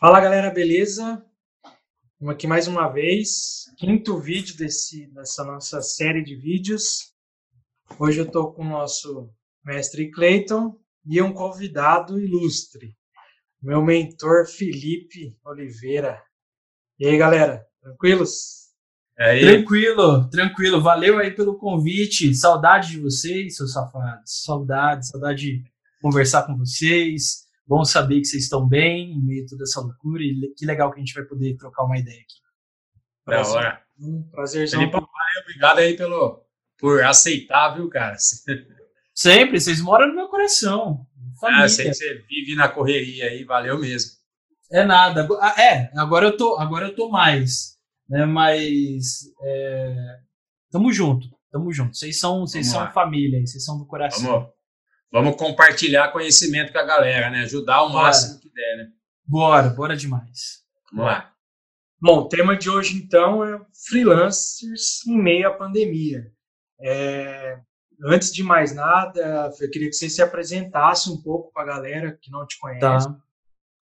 Fala galera, beleza? Estamos aqui mais uma vez, quinto vídeo desse, dessa nossa série de vídeos. Hoje eu estou com o nosso mestre Clayton e um convidado ilustre, meu mentor Felipe Oliveira. E aí galera, tranquilos? Aí. Tranquilo, tranquilo. Valeu aí pelo convite. Saudade de vocês, seus safados. Saudade, saudade de conversar com vocês. Bom saber que vocês estão bem em meio a toda essa loucura e que legal que a gente vai poder trocar uma ideia aqui. Da hora. Um prazerzão. Felipe, obrigado aí pelo, por aceitar, viu, cara? Sempre, vocês moram no meu coração. Família. Ah, sei que você vive na correria aí, valeu mesmo. É nada. Ah, é, agora eu tô, agora eu tô mais, né? Mas é, tamo junto, tamo junto. Vocês são, vocês são família, vocês são do coração. Vamos, vamos compartilhar conhecimento com a galera, né? Ajudar o máximo bora. que der, né? Bora, bora demais. Vamos lá. Bom, o tema de hoje então é freelancers em meio à pandemia. É, antes de mais nada, eu queria que você se apresentasse um pouco para a galera que não te conhece. Tá.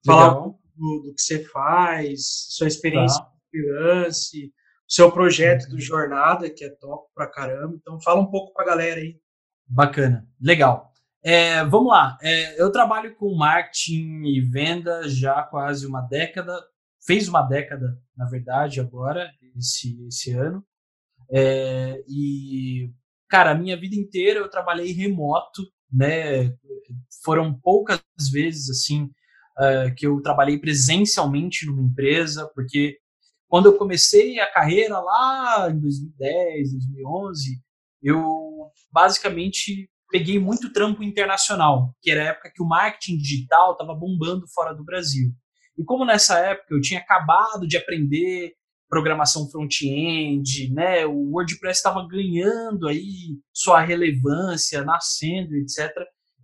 Falar um pouco do, do, que você faz, sua experiência tá. Freelance, seu projeto do. Jornada, que é top pra caramba. Então, fala um pouco para a galera aí. Bacana, legal. É, vamos lá. É, eu trabalho com marketing e venda já há quase uma década. Fez uma década, na verdade, agora, esse, esse ano. É, e, cara, a minha vida inteira eu trabalhei remoto, né? Foram poucas vezes, assim, uh, que eu trabalhei presencialmente numa empresa, porque quando eu comecei a carreira lá em 2010, 2011, eu basicamente peguei muito trampo internacional, que era a época que o marketing digital estava bombando fora do Brasil. E como nessa época eu tinha acabado de aprender programação front-end, né, o WordPress estava ganhando aí sua relevância, nascendo, etc.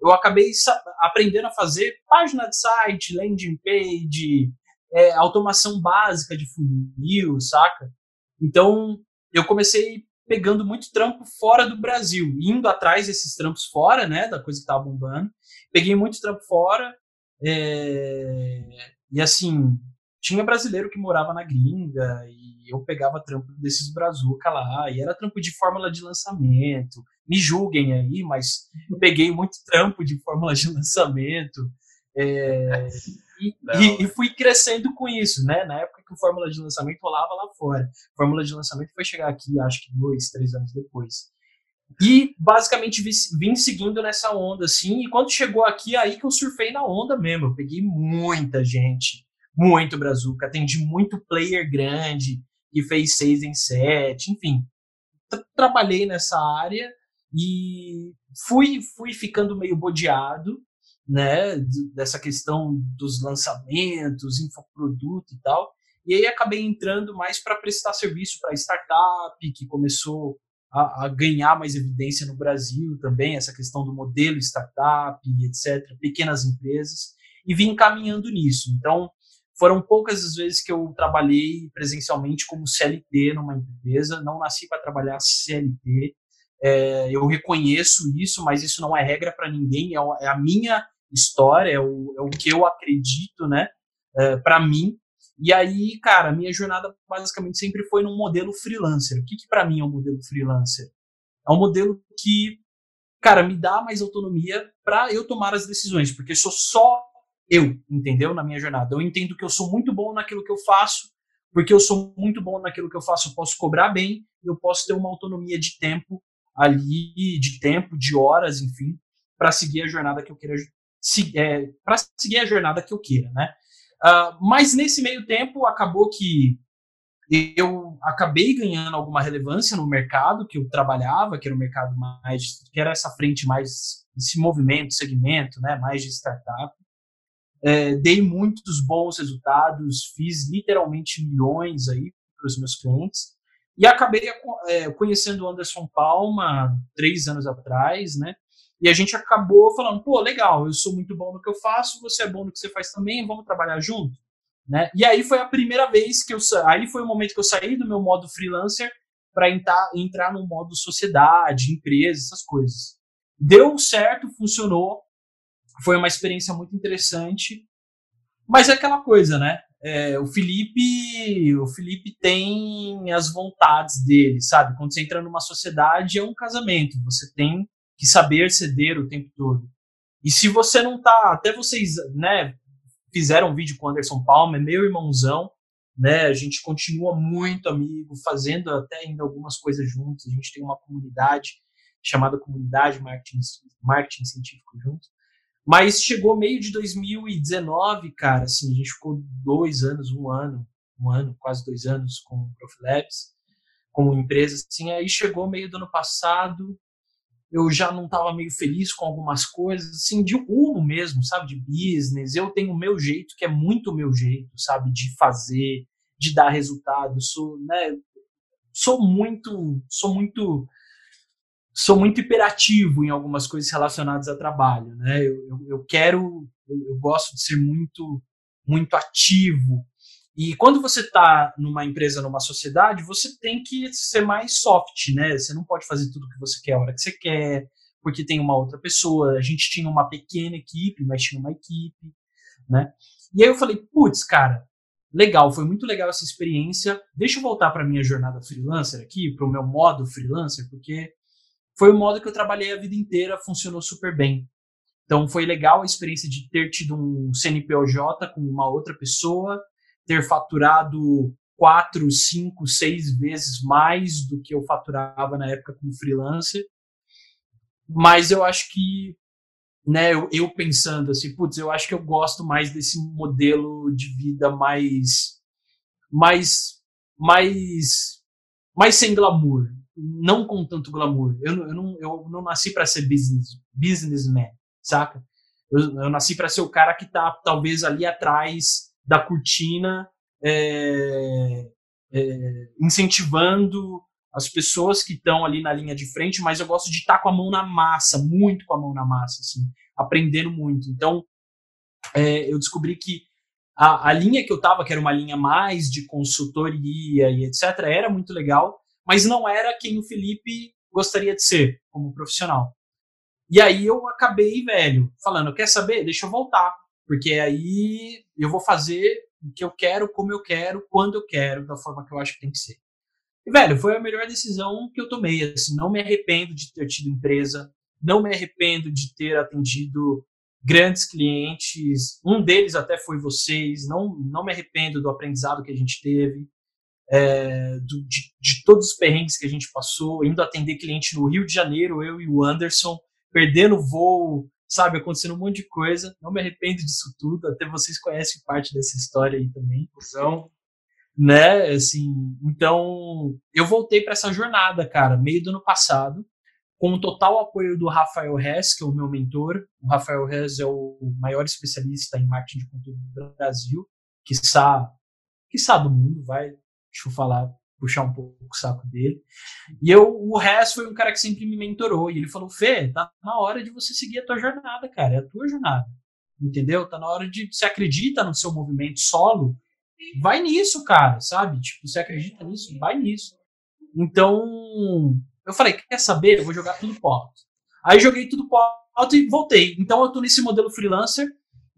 Eu acabei aprendendo a fazer página de site, landing page, é, automação básica de funil, saca? Então eu comecei pegando muito trampo fora do Brasil, indo atrás desses trampos fora, né, da coisa que tava bombando. Peguei muito trampo fora, é, e assim, tinha brasileiro que morava na gringa, e eu pegava trampo desses brazuca lá, e era trampo de fórmula de lançamento. Me julguem aí, mas peguei muito trampo de fórmula de lançamento. É, e, e, e, fui crescendo com isso, né? Na época que o Fórmula de Lançamento rolava lá fora. A Fórmula de Lançamento foi chegar aqui, acho que dois, três anos depois. E basicamente vim seguindo nessa onda, assim. E quando chegou aqui, aí que eu surfei na onda mesmo. Eu peguei muita gente, muito brazuca, atendi muito player grande que fez seis em sete, enfim. Trabalhei nessa área e fui, fui ficando meio bodeado né, dessa questão dos lançamentos, infoproduto e tal. E aí acabei entrando mais para prestar serviço para startup, que começou a, a, ganhar mais evidência no Brasil também, essa questão do modelo startup, etc., pequenas empresas, e vim caminhando nisso. Então, foram poucas as vezes que eu trabalhei presencialmente como CLT numa empresa, não nasci para trabalhar CLT, é, eu reconheço isso, mas isso não é regra para ninguém, é, é, a minha história, é o, é o que eu acredito, né, é, para mim. E aí, cara, a minha jornada basicamente sempre foi num modelo freelancer. O que, que para mim é um modelo freelancer? É um modelo que, cara, me dá mais autonomia para eu tomar as decisões, porque sou só eu, entendeu? Na minha jornada. Eu entendo que eu sou muito bom naquilo que eu faço, porque eu sou muito bom naquilo que eu faço, eu posso cobrar bem, eu posso ter uma autonomia de tempo ali, de tempo, de horas, enfim, para seguir a jornada que eu queira se, é, para seguir a jornada que eu queira, né? Uh, mas nesse meio tempo acabou que eu acabei ganhando alguma relevância no mercado que eu trabalhava, que era o mercado mais, que era essa frente mais, esse movimento, segmento, né, mais de startup. É, dei muitos bons resultados, fiz literalmente milhões aí para os meus clientes e acabei é, conhecendo o Anderson Palma três anos atrás, né? E a gente acabou falando, pô, legal, eu sou muito bom no que eu faço, você é bom no que você faz também, vamos trabalhar junto, né? E aí foi a primeira vez que eu aí foi o momento que eu saí do meu modo freelancer para entrar, entrar no modo sociedade, empresa, essas coisas. Deu certo, funcionou, foi uma experiência muito interessante, mas é aquela coisa, né? É, o Felipe, o Felipe tem as vontades dele, sabe? Quando você entra numa sociedade é um casamento, você tem que saber ceder o tempo todo. E se você não tá, até vocês, né, fizeram um vídeo com o Anderson Palma, é meu irmãozão, né? A gente continua muito amigo, fazendo até ainda algumas coisas juntos. A gente tem uma comunidade chamada Comunidade Marketing, Marketing Científico juntos. Mas chegou meio de 2019, cara, assim, a gente ficou dois anos, um ano, um ano, quase dois anos com o Profilabs, como empresa, assim, aí chegou meio do ano passado, eu já não estava meio feliz com algumas coisas, assim, de rumo mesmo, sabe, de business. Eu tenho o meu jeito, que é muito o meu jeito, sabe, de fazer, de dar resultado. Sou, né, sou muito, sou muito, sou muito hiperativo em algumas coisas relacionadas a trabalho, né? Eu, eu, eu quero, eu, eu gosto de ser muito, muito ativo e quando você está numa empresa, numa sociedade, você tem que ser mais soft, né? Você não pode fazer tudo que você quer a hora que você quer, porque tem uma outra pessoa. A gente tinha uma pequena equipe, mas tinha uma equipe, né? E aí eu falei, putz, cara, legal, foi muito legal essa experiência. Deixa eu voltar para minha jornada freelancer aqui, para o meu modo freelancer, porque foi o modo que eu trabalhei a vida inteira, funcionou super bem. Então foi legal a experiência de ter tido um CNPJ com uma outra pessoa, ter faturado quatro, cinco, seis vezes mais do que eu faturava na época como freelancer. Mas eu acho que, né, eu, eu pensando assim, putz, eu acho que eu gosto mais desse modelo de vida mais, mais, mais, mais sem glamour, não com tanto glamour. Eu, eu não, eu não nasci para ser business, businessman, saca? Eu, eu nasci para ser o cara que tá talvez ali atrás da cortina, é, é, incentivando as pessoas que estão ali na linha de frente, mas eu gosto de estar tá com a mão na massa, muito com a mão na massa, assim, aprendendo muito. Então, é, eu descobri que a, a, linha que eu estava, que era uma linha mais de consultoria e etc., era muito legal, mas não era quem o Felipe gostaria de ser como profissional. E aí eu acabei, velho, falando, quer saber? Deixa eu voltar. Porque aí eu vou fazer o que eu quero, como eu quero, quando eu quero, da forma que eu acho que tem que ser. E, velho, foi a melhor decisão que eu tomei. Assim, não me arrependo de ter tido empresa, não me arrependo de ter atendido grandes clientes. Um deles até foi vocês. Não, não me arrependo do aprendizado que a gente teve, é, do, de, de todos os perrengues que a gente passou, indo atender cliente no Rio de Janeiro, eu e o Anderson, perdendo voo sabe, acontecendo um monte de coisa. Não me arrependo disso tudo. Até vocês conhecem parte dessa história aí também. Então, né, assim, então eu voltei para essa jornada, cara, meio do ano passado, com o total apoio do Rafael Hess, que é o meu mentor. O Rafael Hess é o maior especialista em marketing de conteúdo do Brasil, que quiçá do mundo, vai, deixa eu falar puxar um pouco o saco dele. E eu, o resto foi um cara que sempre me mentorou. E ele falou: Fê, tá na hora de você seguir a tua jornada, cara. É a tua jornada. Entendeu? Tá na hora de. Você acredita no seu movimento solo? Vai nisso, cara, sabe? Tipo, você acredita nisso? Vai nisso. Então, eu falei: quer saber? Eu vou jogar tudo pro alto. Aí joguei tudo pro alto e voltei. Então, eu tô nesse modelo freelancer,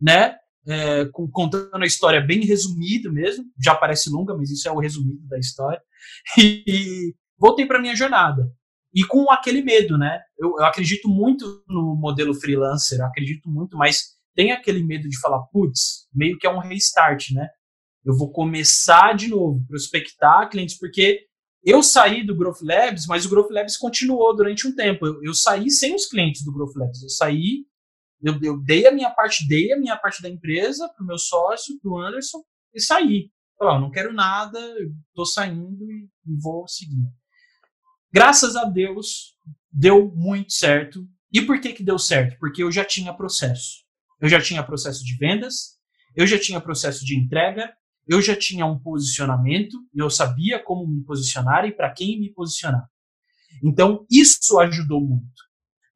né? É, contando a história bem resumido mesmo, já parece longa, mas isso é o resumido da história. E, voltei para minha jornada. E com aquele medo, né? Eu, eu, acredito muito no modelo freelancer, acredito muito, mas tem aquele medo de falar, putz, meio que é um restart, né? Eu vou começar de novo, prospectar clientes, porque eu saí do Growth Labs, mas o Growth Labs continuou durante um tempo. Eu, eu saí sem os clientes do Growth Labs, eu saí eu, eu dei a minha parte, dei a minha parte da empresa pro meu sócio, pro Anderson, e saí. Falei, não quero nada, tô saindo e, e vou seguir. Graças a Deus, deu muito certo. E por que que deu certo? Porque eu já tinha processo. Eu já tinha processo de vendas, eu já tinha processo de entrega, eu já tinha um posicionamento, eu sabia como me posicionar e para quem me posicionar. Então, isso ajudou muito.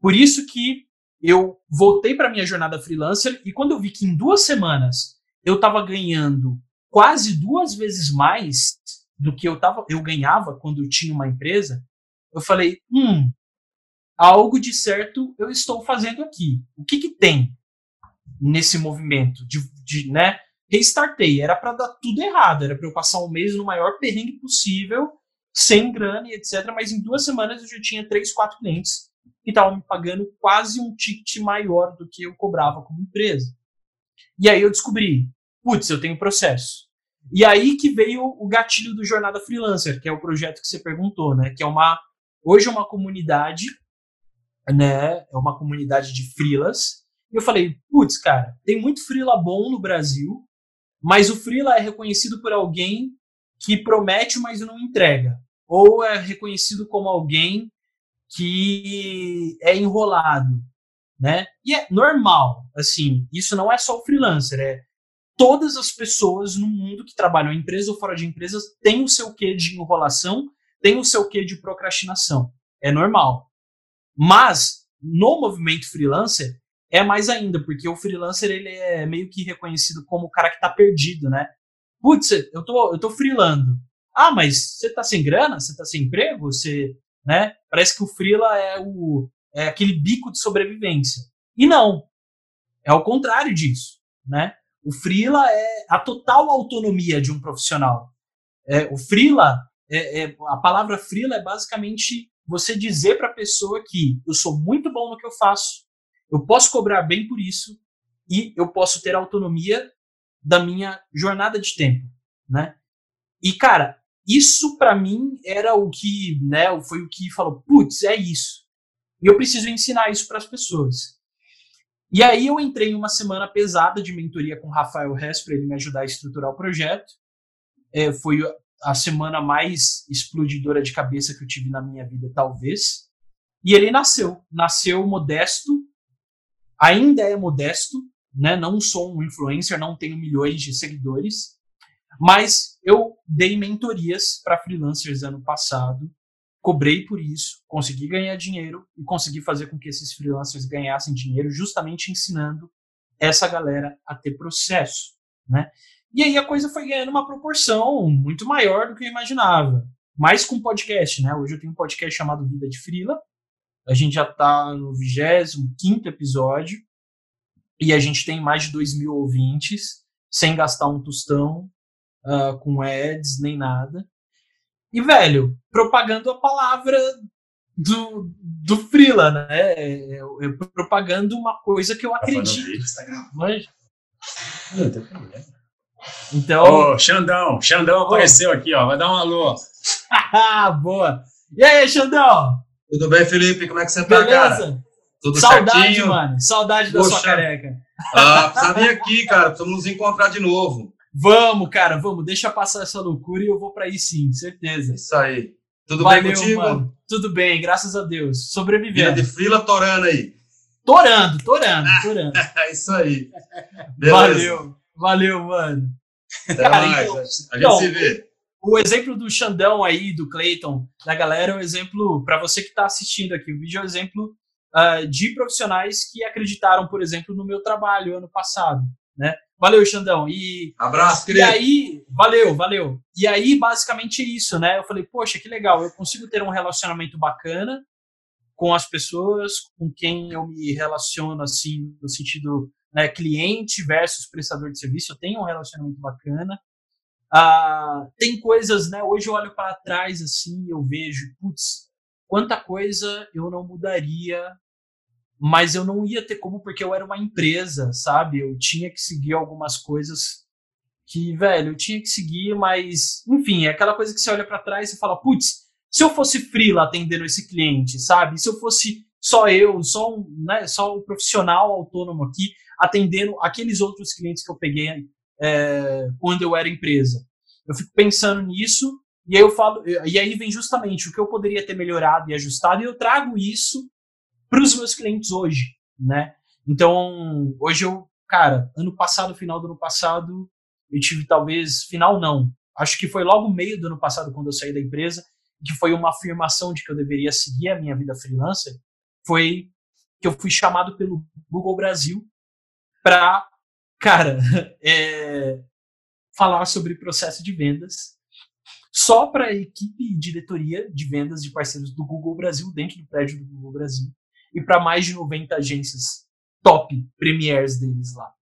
Por isso que eu voltei para minha jornada freelancer e quando eu vi que em duas semanas eu estava ganhando quase duas vezes mais do que eu, tava, eu ganhava quando eu tinha uma empresa, eu falei, hum, algo de certo eu estou fazendo aqui. O que, que tem nesse movimento de, de né? Restartei, era para dar tudo errado, era para eu passar um mês no maior perrengue possível, sem grana e etc. Mas em duas semanas eu já tinha três, quatro clientes que estavam me pagando quase um ticket maior do que eu cobrava como empresa. E aí eu descobri, putz, eu tenho processo. E aí que veio o gatilho do Jornada Freelancer, que é o projeto que você perguntou, né? Que é uma hoje é uma comunidade, né? É uma comunidade de freelas. E eu falei, putz, cara, tem muito freela bom no Brasil, mas o freela é reconhecido por alguém que promete, mas não entrega, ou é reconhecido como alguém que é enrolado, né? E é normal, assim, isso não é só o freelancer, é todas as pessoas no mundo que trabalham em empresa ou fora de empresas têm o seu quê de enrolação, têm o seu quê de procrastinação. É normal. Mas no movimento freelancer é mais ainda, porque o freelancer ele é meio que reconhecido como o cara que está perdido, né? Putz, eu tô, eu tô freelando. Ah, mas você tá sem grana? Você tá sem emprego? Você, né? Parece que o freela é o é aquele bico de sobrevivência. E não. É o contrário disso, né? O freela é a total autonomia de um profissional. É, o freela, é, é, a palavra freela é basicamente você dizer para a pessoa que eu sou muito bom no que eu faço, eu posso cobrar bem por isso e eu posso ter autonomia da minha jornada de tempo, né? E cara, isso para mim era o que, né, foi o que falou, putz, é isso. E eu preciso ensinar isso para as pessoas. E aí eu entrei em uma semana pesada de mentoria com o Rafael Hess para ele me ajudar a estruturar o projeto. É, foi a semana mais explodidora de cabeça que eu tive na minha vida, talvez. E ele nasceu. Nasceu modesto, ainda é modesto, né? Não sou um influencer, não tenho milhões de seguidores, mas eu dei mentorias para freelancers ano passado, cobrei por isso, consegui ganhar dinheiro e consegui fazer com que esses freelancers ganhassem dinheiro, justamente ensinando essa galera a ter processo, né? E aí a coisa foi ganhando uma proporção muito maior do que eu imaginava. Mais com podcast, né? Hoje eu tenho um podcast chamado Vida de Frila, a gente já está no 25 episódio e a gente tem mais de 2 mil ouvintes, sem gastar um tostão, uh, com ads nem nada. E, velho, propagando a palavra do, do Freela, né? É, é, é propagando uma coisa que eu tá acredito. Vídeo, tá Mas... Então. Ô, Xandão, Xandão apareceu aqui, ó. Vai dar um alô. Boa. E aí, Xandão? Tudo bem, Felipe? Como é que você tá, Beleza? cara? Tudo Saudade, certinho? mano. Saudade Poxa. da sua careca. Ah, precisa vir aqui, cara. Precisamos nos encontrar de novo. Vamos, cara, vamos. Deixa passar essa loucura e eu vou para aí sim, certeza. Isso aí. Tudo Valeu, bem contigo? Mano. Tudo bem, graças a Deus. Sobrevivendo. Vida de frila torando aí. Torando, torando, torando. é isso aí. Beleza. Valeu, valeu, mano. Até cara, mais. Então, a gente então, se vê o exemplo do Xandão aí, do Clayton, da galera, é um exemplo, para você que está assistindo aqui, o vídeo é um exemplo uh, de profissionais que acreditaram, por exemplo, no meu trabalho ano passado, né? Valeu, Xandão. E, Abraço, querido. E aí, valeu, valeu. E aí, basicamente isso, né? Eu falei, poxa, que legal, eu consigo ter um relacionamento bacana com as pessoas com quem eu me relaciono, assim, no sentido né, cliente versus prestador de serviço, eu tenho um relacionamento bacana. Ah, tem coisas, né? Hoje eu olho para trás assim eu vejo, putz, quanta coisa eu não mudaria, mas eu não ia ter como porque eu era uma empresa, sabe? Eu tinha que seguir algumas coisas que, velho, eu tinha que seguir, mas, enfim, é aquela coisa que você olha para trás e fala, putz, se eu fosse freela atendendo esse cliente, sabe? Se eu fosse só eu, só um, né, só um profissional autônomo aqui atendendo aqueles outros clientes que eu peguei é, quando eu era empresa. Eu fico pensando nisso e aí eu falo, e aí vem justamente o que eu poderia ter melhorado e ajustado e eu trago isso para os meus clientes hoje, né? Então, hoje eu, cara, ano passado, final do ano passado, eu tive talvez, final não, acho que foi logo meio do ano passado quando eu saí da empresa, que foi uma afirmação de que eu deveria seguir a minha vida freelancer, foi que eu fui chamado pelo Google Brasil para cara, é, falar sobre processo de vendas só para a equipe e diretoria de vendas de parceiros do Google Brasil, dentro do prédio do Google Brasil, e para mais de 90 agências top, premiers deles lá.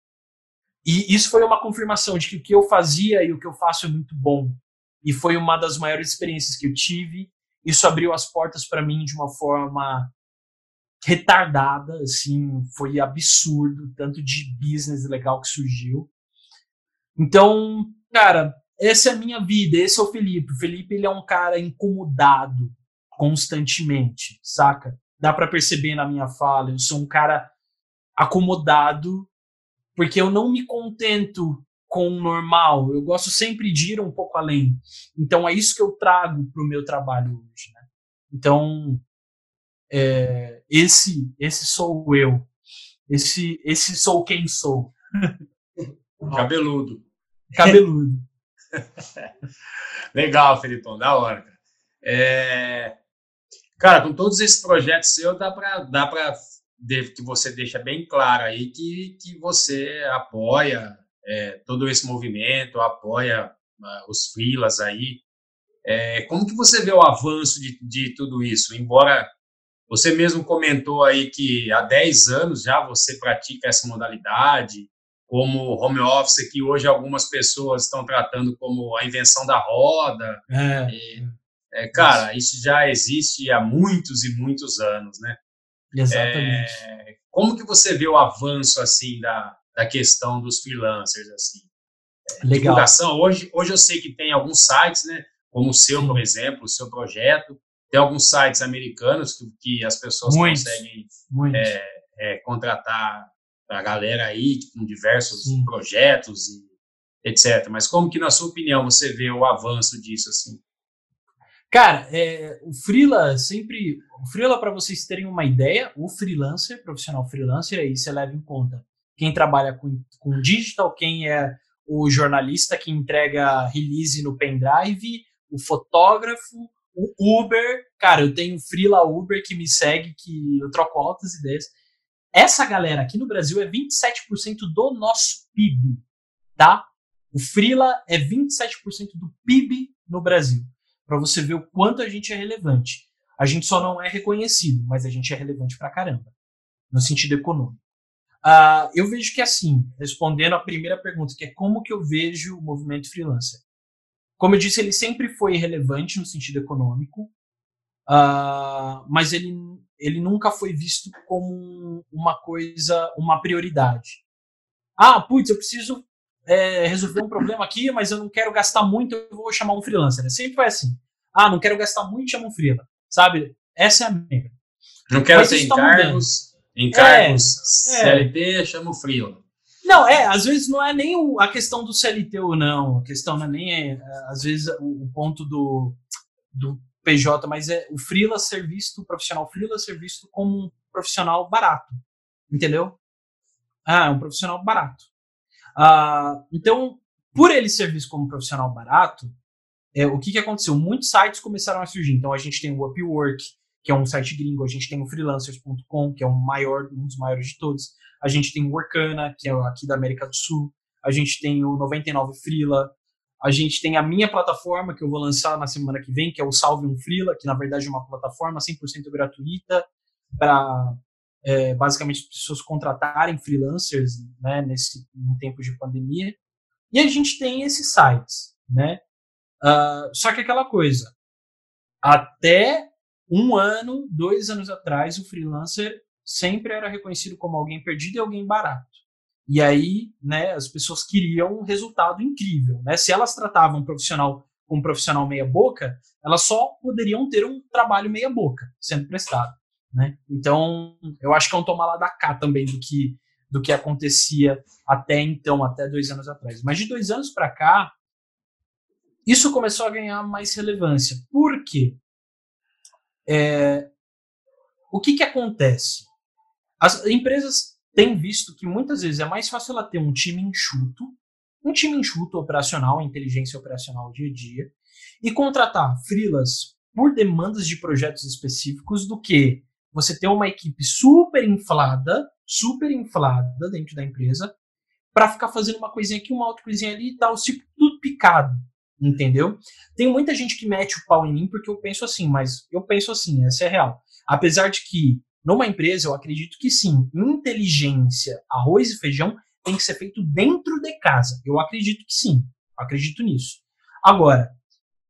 E isso foi uma confirmação de que o que eu fazia e o que eu faço é muito bom. E foi uma das maiores experiências que eu tive. Isso abriu as portas para mim de uma forma retardada, assim, foi absurdo, tanto de business legal que surgiu. Então, cara, essa é a minha vida, esse é o Felipe. O Felipe, ele é um cara incomodado constantemente, saca? Dá para perceber na minha fala, eu sou um cara acomodado, porque eu não me contento com o normal, eu gosto sempre de ir um pouco além. Então é isso que eu trago para o meu trabalho hoje, né? Então, é, esse esse sou eu. Esse esse sou quem sou. Cabeludo. Cabeludo. Legal, Felipão, da hora. É... cara, com todos esses projetos seus, dá para dá para que você deixa bem claro aí que, que você apoia é, todo esse movimento, apoia uh, os filas aí. É, como que você vê o avanço de, de tudo isso? Embora você mesmo comentou aí que há 10 anos já você pratica essa modalidade, como home office, que hoje algumas pessoas estão tratando como a invenção da roda. É. E, é, cara, isso já existe há muitos e muitos anos, né? Exatamente. É, como que você vê o avanço, assim, da, da questão dos freelancers, assim? É, Legal. Divulgação, hoje, hoje eu sei que tem alguns sites, né? Como o seu, Sim. por exemplo, o seu projeto. Tem alguns sites americanos que, que as pessoas muitos, conseguem muitos. É, é, contratar a galera aí com diversos Sim. projetos e etc. Mas como que, na sua opinião, você vê o avanço disso assim? Cara, é, o freela sempre, o freela para vocês terem uma ideia, o freelancer, profissional freelancer, aí você leva em conta quem trabalha com, com digital, quem é o jornalista que entrega release no pendrive, o fotógrafo, o Uber. Cara, eu tenho freela Uber que me segue, que eu troco altas ideias. Essa galera aqui no Brasil é 27% do nosso PIB, tá? O Freela é 27% do PIB no Brasil. Para você ver o quanto a gente é relevante. A gente só não é reconhecido, mas a gente é relevante pra caramba, no sentido econômico. Uh, eu vejo que assim, respondendo a primeira pergunta, que é como que eu vejo o movimento freelancer. Como eu disse, ele sempre foi relevante no sentido econômico, uh, mas ele ele nunca foi visto como uma coisa, uma prioridade. Ah, putz, eu preciso é, resolver um problema aqui, mas eu não quero gastar muito, eu vou chamar um freelancer. Né? Sempre foi assim. Ah, não quero gastar muito, chama um freelancer. Sabe? Essa é a minha. Não quero mas ter encargos, tá encargos é, CLT, é. chama o freelancer. Não, é, às vezes não é nem o, a questão do CLT ou não, a questão não é nem, é, às vezes, o, o ponto do, do PJ, mas é o freela ser visto, o profissional freela ser visto como um profissional barato, entendeu? Ah, é um profissional barato. Ah, então, por ele ser visto como um profissional barato, é, o que, que aconteceu? Muitos sites começaram a surgir. Então, a gente tem o Upwork, que é um site gringo, a gente tem o freelancers.com, que é um, maior, um dos maiores de todos, a gente tem o Workana, que é aqui da América do Sul, a gente tem o 99 Freela, a gente tem a minha plataforma, que eu vou lançar na semana que vem, que é o Salve um Freela, que na verdade é uma plataforma 100% gratuita para é, basicamente as pessoas contratarem freelancers né, nesse em tempos de pandemia. E a gente tem esses sites, né? Uh, só que aquela coisa, até um ano, dois anos atrás, o freelancer sempre era reconhecido como alguém perdido e alguém barato. E aí, né, as pessoas queriam um resultado incrível, né? Se elas tratavam um profissional um profissional meia boca, elas só poderiam ter um trabalho meia boca sendo prestado, né? Então, eu acho que é um tomar lá da cá também do que do que acontecia até então, até dois anos atrás. Mas de dois anos para cá, isso começou a ganhar mais relevância. Por quê? É, o que que acontece? As empresas tem visto que muitas vezes é mais fácil ela ter um time enxuto, um time enxuto operacional, inteligência operacional dia a dia, e contratar freelas por demandas de projetos específicos do que você ter uma equipe super inflada, super inflada dentro da empresa, para ficar fazendo uma coisinha aqui, uma outra coisinha ali e tal, tipo, tudo picado. entendeu? Tem muita gente que mete o pau em mim porque eu penso assim, mas eu penso assim, essa é real. Apesar de que numa empresa eu acredito que sim, inteligência, arroz e feijão tem que ser feito dentro de casa. Eu acredito que sim, acredito nisso. Agora,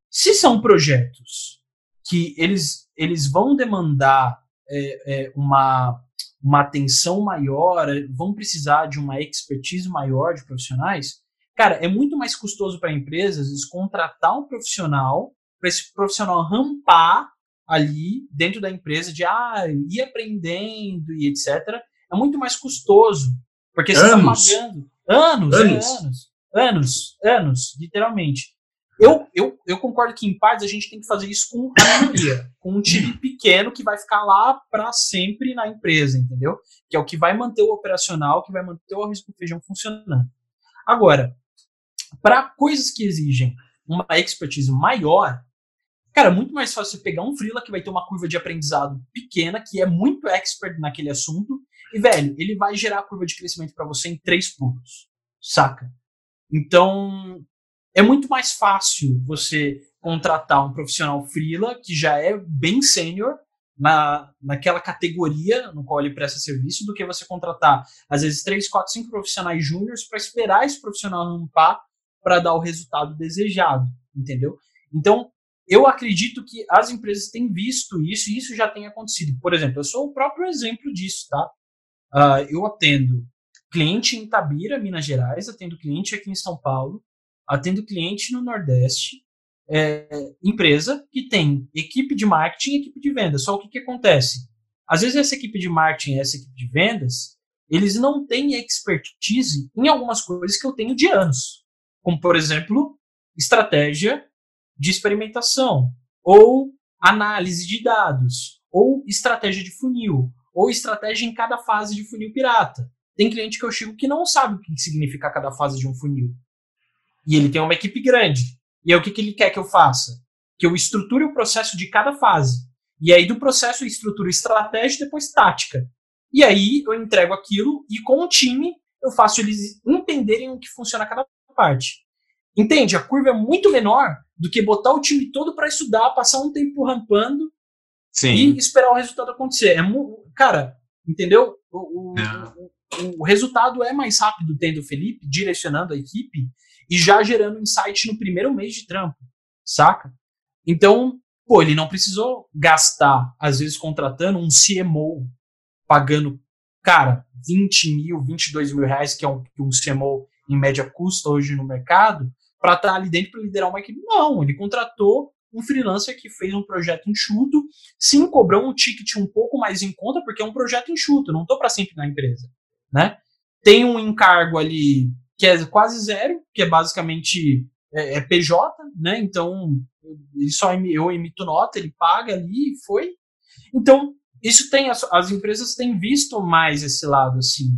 se são projetos que eles, eles vão demandar é, é, uma, uma atenção maior, vão precisar de uma expertise maior de profissionais, cara, é muito mais custoso para empresas contratar um profissional, para esse profissional rampar ali dentro da empresa, de ah, ir aprendendo e etc. É muito mais custoso, porque você está pagando anos, anos, é, anos, anos, anos, literalmente. Eu, eu, eu concordo que, em partes, a gente tem que fazer isso com a minoria, com um time pequeno que vai ficar lá para sempre na empresa, entendeu? Que é o que vai manter o operacional, que vai manter o arroz com feijão funcionando. Agora, para coisas que exigem uma expertise maior, cara, é muito mais fácil você pegar um freela que vai ter uma curva de aprendizado pequena, que é muito expert naquele assunto, e, velho, ele vai gerar a curva de crescimento para você em três pulos, saca? Então, é muito mais fácil você contratar um profissional freela que já é bem sênior na, naquela categoria no qual ele presta serviço do que você contratar, às vezes, três, quatro, cinco profissionais júniores para esperar esse profissional rampar para dar o resultado desejado, entendeu? Então, eu acredito que as empresas têm visto isso e isso já tem acontecido. Por exemplo, eu sou o próprio exemplo disso, tá? Uh, eu atendo cliente em Tabira, Minas Gerais, atendo cliente aqui em São Paulo, atendo cliente no Nordeste, é, empresa que tem equipe de marketing e equipe de vendas. Só o que, que acontece? Às vezes essa equipe de marketing e essa equipe de vendas, eles não têm expertise em algumas coisas que eu tenho de anos. Como, por exemplo, estratégia de experimentação, ou análise de dados, ou estratégia de funil, ou estratégia em cada fase de funil pirata. Tem cliente que eu chego que não sabe o que significa cada fase de um funil. E ele tem uma equipe grande. E aí o que, que ele quer que eu faça? Que eu estruture o processo de cada fase. E aí do processo eu estruturo estratégia e depois tática. E aí eu entrego aquilo e com o time eu faço eles entenderem o que funciona cada parte. Entende? A curva é muito menor do que botar o time todo para estudar, passar um tempo rampando Sim. e esperar o resultado acontecer. É, cara, entendeu? O, o, o, o, resultado é mais rápido tendo o Felipe direcionando a equipe e já gerando insight no primeiro mês de trampo, saca? Então, pô, ele não precisou gastar, às vezes, contratando um CMO, pagando, cara, 20 mil, 22 mil reais, que é um, que um CMO em média custa hoje no mercado, para estar tá ali dentro para liderar uma equipe. Não, ele contratou um freelancer que fez um projeto enxuto, sim, cobrou um ticket um pouco mais em conta, porque é um projeto enxuto, não estou para sempre na empresa, né? Tem um encargo ali que é quase zero, que é basicamente é, é PJ, né? Então, ele só eu emito nota, ele paga ali e foi. Então, isso tem as, as, empresas têm visto mais esse lado assim,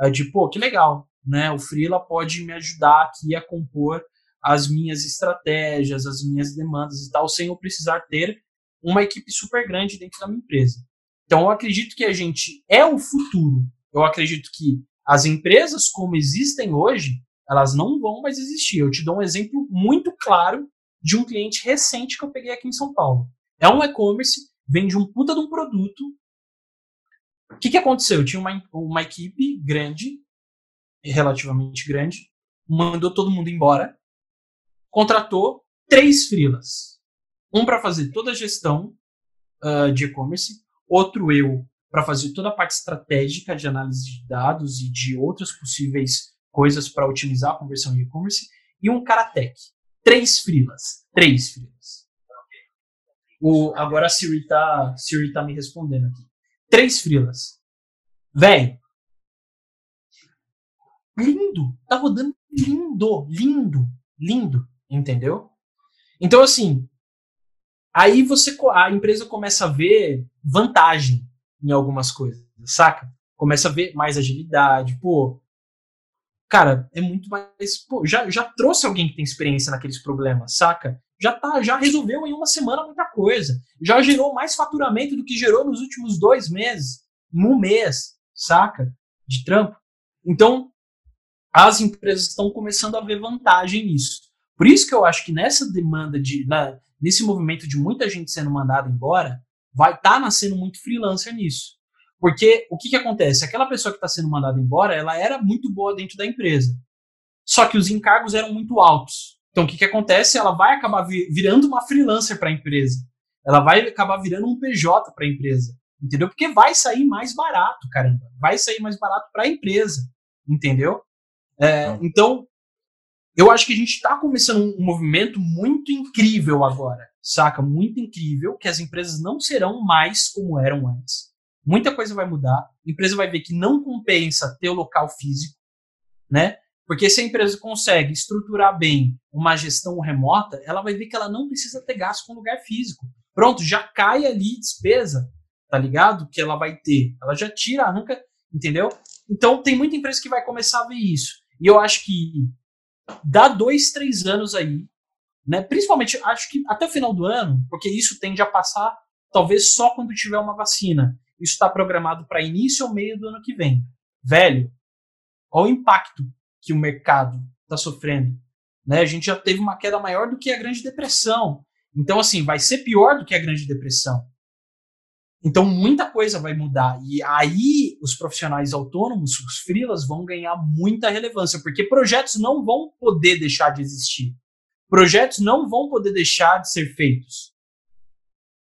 é, de pô, que legal, né? O freela pode me ajudar aqui a compor as minhas estratégias, as minhas demandas e tal, sem eu precisar ter uma equipe super grande dentro da minha empresa. Então, eu acredito que a gente é o futuro. Eu acredito que as empresas como existem hoje, elas não vão mais existir. Eu te dou um exemplo muito claro de um cliente recente que eu peguei aqui em São Paulo. É um e-commerce, vende um puta de um produto. O que, que aconteceu? Eu tinha uma, uma equipe grande, relativamente grande, mandou todo mundo embora, contratou três freelas. Um para fazer toda a gestão uh, de e-commerce, outro eu para fazer toda a parte estratégica de análise de dados e de outras possíveis coisas para otimizar a conversão em e-commerce, e um Karatec. Três frilas. Três frilas. O, agora a Siri está Siri tá me respondendo aqui. Três frilas. Velho. Lindo. Tá rodando lindo, lindo, lindo. Entendeu? Então, assim, aí você a empresa começa a ver vantagem em algumas coisas, saca? Começa a ver mais agilidade, pô. Cara, é muito mais. Pô, já, já trouxe alguém que tem experiência naqueles problemas, saca? Já tá, já resolveu em uma semana muita coisa. Já gerou mais faturamento do que gerou nos últimos dois meses, no mês, saca? De trampo. Então, as empresas estão começando a ver vantagem nisso. Por isso que eu acho que nessa demanda de. Na, nesse movimento de muita gente sendo mandada embora, vai estar tá nascendo muito freelancer nisso. Porque o que, que acontece? Aquela pessoa que está sendo mandada embora, ela era muito boa dentro da empresa. Só que os encargos eram muito altos. Então o que, que acontece? Ela vai acabar virando uma freelancer para a empresa. Ela vai acabar virando um PJ para a empresa. Entendeu? Porque vai sair mais barato, caramba. Vai sair mais barato para a empresa. Entendeu? É, então, eu acho que a gente está começando um movimento muito incrível agora, saca? Muito incrível, que as empresas não serão mais como eram antes. Muita coisa vai mudar. A empresa vai ver que não compensa ter o local físico, né? Porque se a empresa consegue estruturar bem uma gestão remota, ela vai ver que ela não precisa ter gasto com lugar físico. Pronto, já cai ali despesa, tá ligado? Que ela vai ter. Ela já tira, arranca, entendeu? Então tem muita empresa que vai começar a ver isso. E eu acho que dá dois, três anos aí, né? Principalmente, acho que até o final do ano, porque isso tende a passar talvez só quando tiver uma vacina. Isso está programado para início ou meio do ano que vem. Velho, olha o impacto que o mercado está sofrendo. Né? A gente já teve uma queda maior do que a Grande Depressão. Então, assim, vai ser pior do que a Grande Depressão. Então, muita coisa vai mudar. E aí, os profissionais autônomos, os freelas, vão ganhar muita relevância, porque projetos não vão poder deixar de existir. Projetos não vão poder deixar de ser feitos.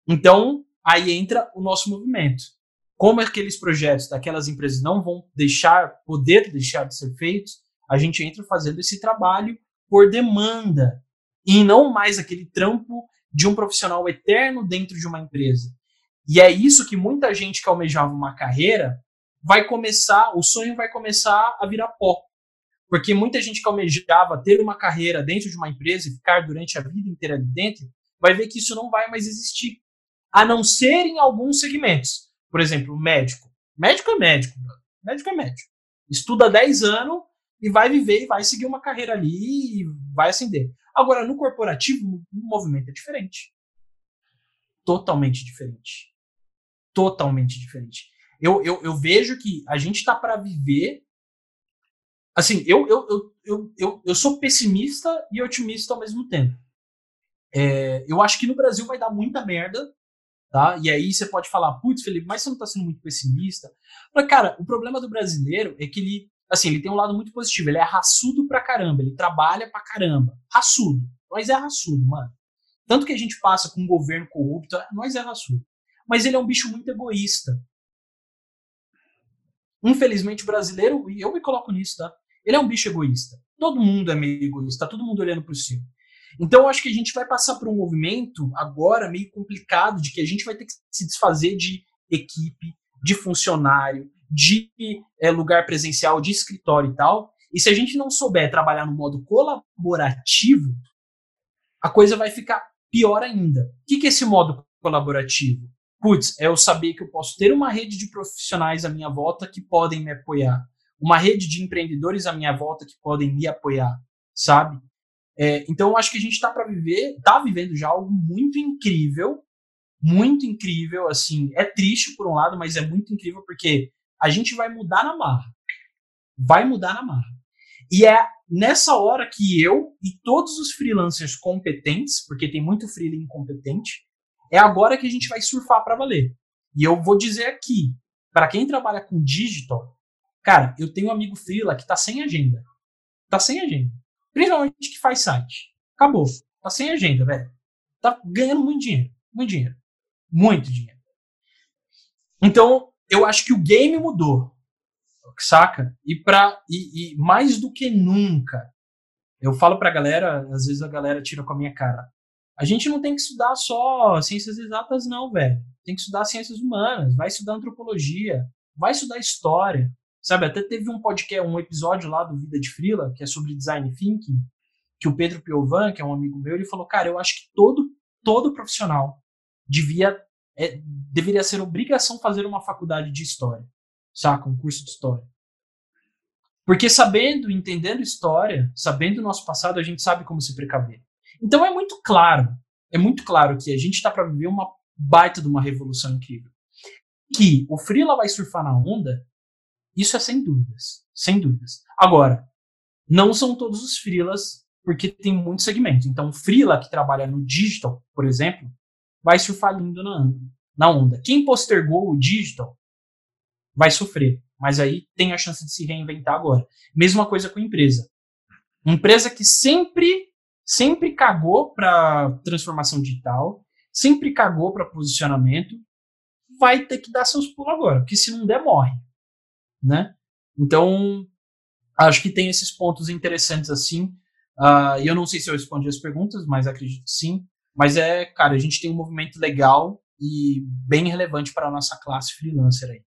Então, aí entra o nosso movimento. Como aqueles projetos daquelas empresas não vão deixar, poder deixar de ser feitos, a gente entra fazendo esse trabalho por demanda e não mais aquele trampo de um profissional eterno dentro de uma empresa. E é isso que muita gente que almejava uma carreira vai começar, o sonho vai começar a virar pó. Porque muita gente que almejava ter uma carreira dentro de uma empresa e ficar durante a vida inteira ali dentro, vai ver que isso não vai mais existir. A não ser em alguns segmentos. Por exemplo, médico. Médico é médico. Médico é médico. Estuda 10 anos e vai viver e vai seguir uma carreira ali e vai ascender. Agora, no corporativo, o movimento é diferente. Totalmente diferente totalmente diferente. Eu, eu, eu vejo que a gente está para viver. Assim, eu, eu, eu, eu, eu, sou pessimista e otimista ao mesmo tempo. É, eu acho que no Brasil vai dar muita merda, tá? E aí você pode falar, putz, Felipe, mas você não está sendo muito pessimista. Mas, cara, o problema do brasileiro é que ele, assim, ele tem um lado muito positivo. Ele é raçudo pra caramba, ele trabalha pra caramba. Raçudo. Nós é raçudo, mano. Tanto que a gente passa com um governo corrupto, nós é raçudo mas ele é um bicho muito egoísta. Infelizmente, o brasileiro, e eu me coloco nisso, tá? Ele é um bicho egoísta. Todo mundo é meio egoísta, tá todo mundo olhando para o si. Então, eu acho que a gente vai passar por um movimento agora meio complicado de que a gente vai ter que se desfazer de equipe, de funcionário, de é, lugar presencial, de escritório e tal. E se a gente não souber trabalhar no modo colaborativo, a coisa vai ficar pior ainda. O que, que é esse modo colaborativo? putz, é eu saber que eu posso ter uma rede de profissionais à minha volta que podem me apoiar, uma rede de empreendedores à minha volta que podem me apoiar, sabe? É, então, acho que a gente está para viver, está vivendo já algo muito incrível, muito incrível, assim, é triste por um lado, mas é muito incrível porque a gente vai mudar na marra, vai mudar na marra. E é nessa hora que eu e todos os freelancers competentes, porque tem muito freelancer incompetente, é agora que a gente vai surfar para valer. E eu vou dizer aqui, para quem trabalha com digital, cara, eu tenho um amigo freela que tá sem agenda. Tá sem agenda. Principalmente que faz site. Acabou. Tá sem agenda, velho. Tá ganhando muito dinheiro. Muito dinheiro. Muito dinheiro. Então, eu acho que o game mudou. Saca? E, pra, e, e mais do que nunca, eu falo pra galera, às vezes a galera tira com a minha cara. A gente não tem que estudar só ciências exatas, não, velho. Tem que estudar ciências humanas, vai estudar antropologia, vai estudar história. Sabe, até teve um podcast, um episódio lá do Vida de Frila, que é sobre design thinking, que o Pedro Piovan, que é um amigo meu, ele falou, cara, eu acho que todo, todo profissional devia, é, deveria ser obrigação fazer uma faculdade de história, saca? Um curso de história. Porque sabendo, entendendo história, sabendo o nosso passado, a gente sabe como se precaver. Então é muito claro, é muito claro que a gente está para viver uma baita de uma revolução incrível. Que o Freela vai surfar na onda, isso é sem dúvidas, sem dúvidas. Agora, não são todos os Freelas porque tem muitos segmentos. Então, o Freela, que trabalha no digital, por exemplo, vai surfar lindo na, na onda. Quem postergou o digital vai sofrer, mas aí tem a chance de se reinventar agora. Mesma coisa com a empresa. Empresa que sempre sempre cagou para transformação digital, sempre cagou para posicionamento, vai ter que dar seus pulos agora, porque se não der, morre. Né? Então, acho que tem esses pontos interessantes assim. Uh, e eu não sei se eu respondi as perguntas, mas acredito que sim. Mas é, cara, a gente tem um movimento legal e bem relevante para a nossa classe freelancer aí.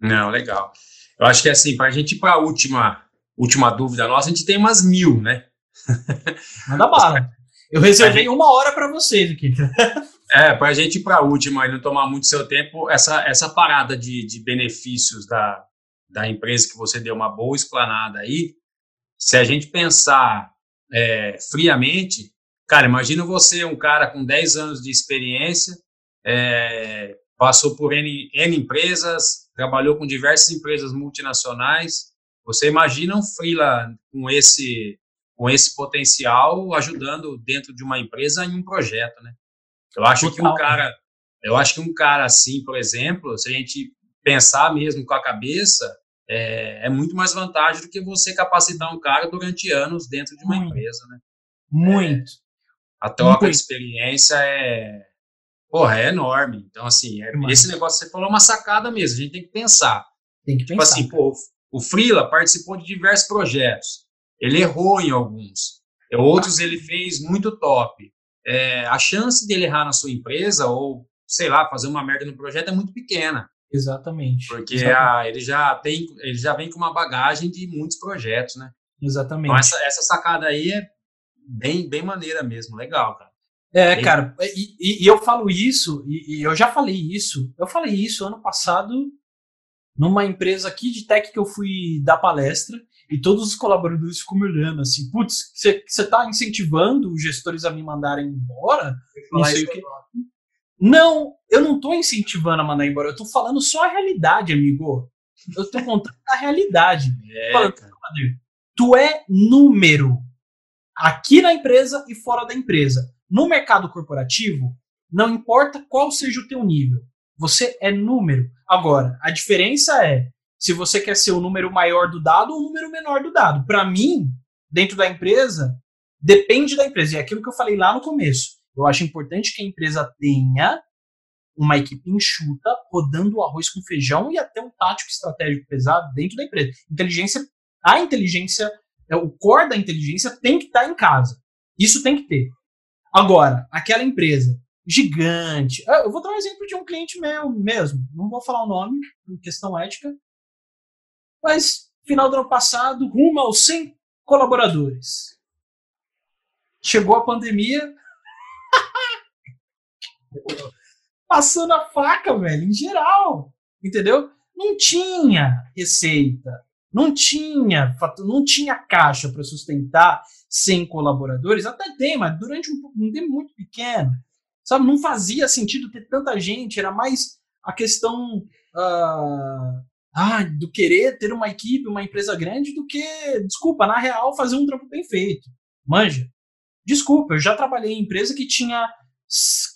Não, legal. Eu acho que assim, para a gente ir para a última, última dúvida nossa, a gente tem umas mil, né? Manda bala. Eu reservei uma hora para vocês aqui. É, para a gente ir para a última e não tomar muito seu tempo, essa, essa parada de, de benefícios da, da empresa que você deu uma boa explanada aí, se a gente pensar é, friamente, cara, imagina você, um cara com 10 anos de experiência, é, passou por N, N empresas, trabalhou com diversas empresas multinacionais, você imagina um freela com esse com esse potencial ajudando dentro de uma empresa em um projeto, né? Eu acho Total. que um cara, eu acho que um cara assim, por exemplo, se a gente pensar mesmo com a cabeça, é, é muito mais vantagem do que você capacitar um cara durante anos dentro de uma muito. empresa, né? Muito. É, a troca muito. de experiência é, porra, é enorme. Então, assim, é, esse negócio que você falou é uma sacada mesmo, a gente tem que pensar. Tem que tipo assim, pensar. Assim, pô, o Freela participou de diversos projetos. Ele errou em alguns. Outros ele fez muito top. É, a chance dele errar na sua empresa ou, sei lá, fazer uma merda no projeto é muito pequena. Exatamente. Porque Exatamente. A, ele já tem, ele já vem com uma bagagem de muitos projetos, né? Exatamente. Então essa, essa sacada aí é bem, bem maneira mesmo, legal, cara. É, bem... cara, e, e, eu falo isso, e, e, eu já falei isso, eu falei isso ano passado numa empresa aqui de tech que eu fui dar palestra, e todos os colaboradores ficam me olhando assim, putz, você está incentivando os gestores a me mandarem embora? Não sei o que. Não, eu não estou incentivando a mandar embora, eu estou falando só a realidade, amigo. Eu estou contando a realidade. É, falando, tu é número aqui na empresa e fora da empresa. No mercado corporativo, não importa qual seja o teu nível, você é número. Agora, a diferença é se você quer ser o número maior do dado ou o número menor do dado. Para mim, dentro da empresa, depende da empresa. E é aquilo que eu falei lá no começo. Eu acho importante que a empresa tenha uma equipe enxuta, rodando o arroz com feijão e até um tático estratégico pesado dentro da empresa. Inteligência, a inteligência, é, o core da inteligência tem que estar tá em casa. Isso tem que ter. Agora, aquela empresa gigante. Eu vou dar um exemplo de um cliente meu mesmo. Não vou falar o nome, por questão ética. Mas, final do ano passado, rumo aos 100 colaboradores. Chegou a pandemia, passando a faca, velho, em geral. Entendeu? Não tinha receita, não tinha, não tinha caixa para sustentar 100 colaboradores. Até tem, mas durante um, um tempo muito pequeno. Sabe, não fazia sentido ter tanta gente, era mais a questão uh, ah, do querer ter uma equipe, uma empresa grande, do que, desculpa, na real, fazer um trampo bem feito. Manja. Desculpa, eu já trabalhei em empresa que tinha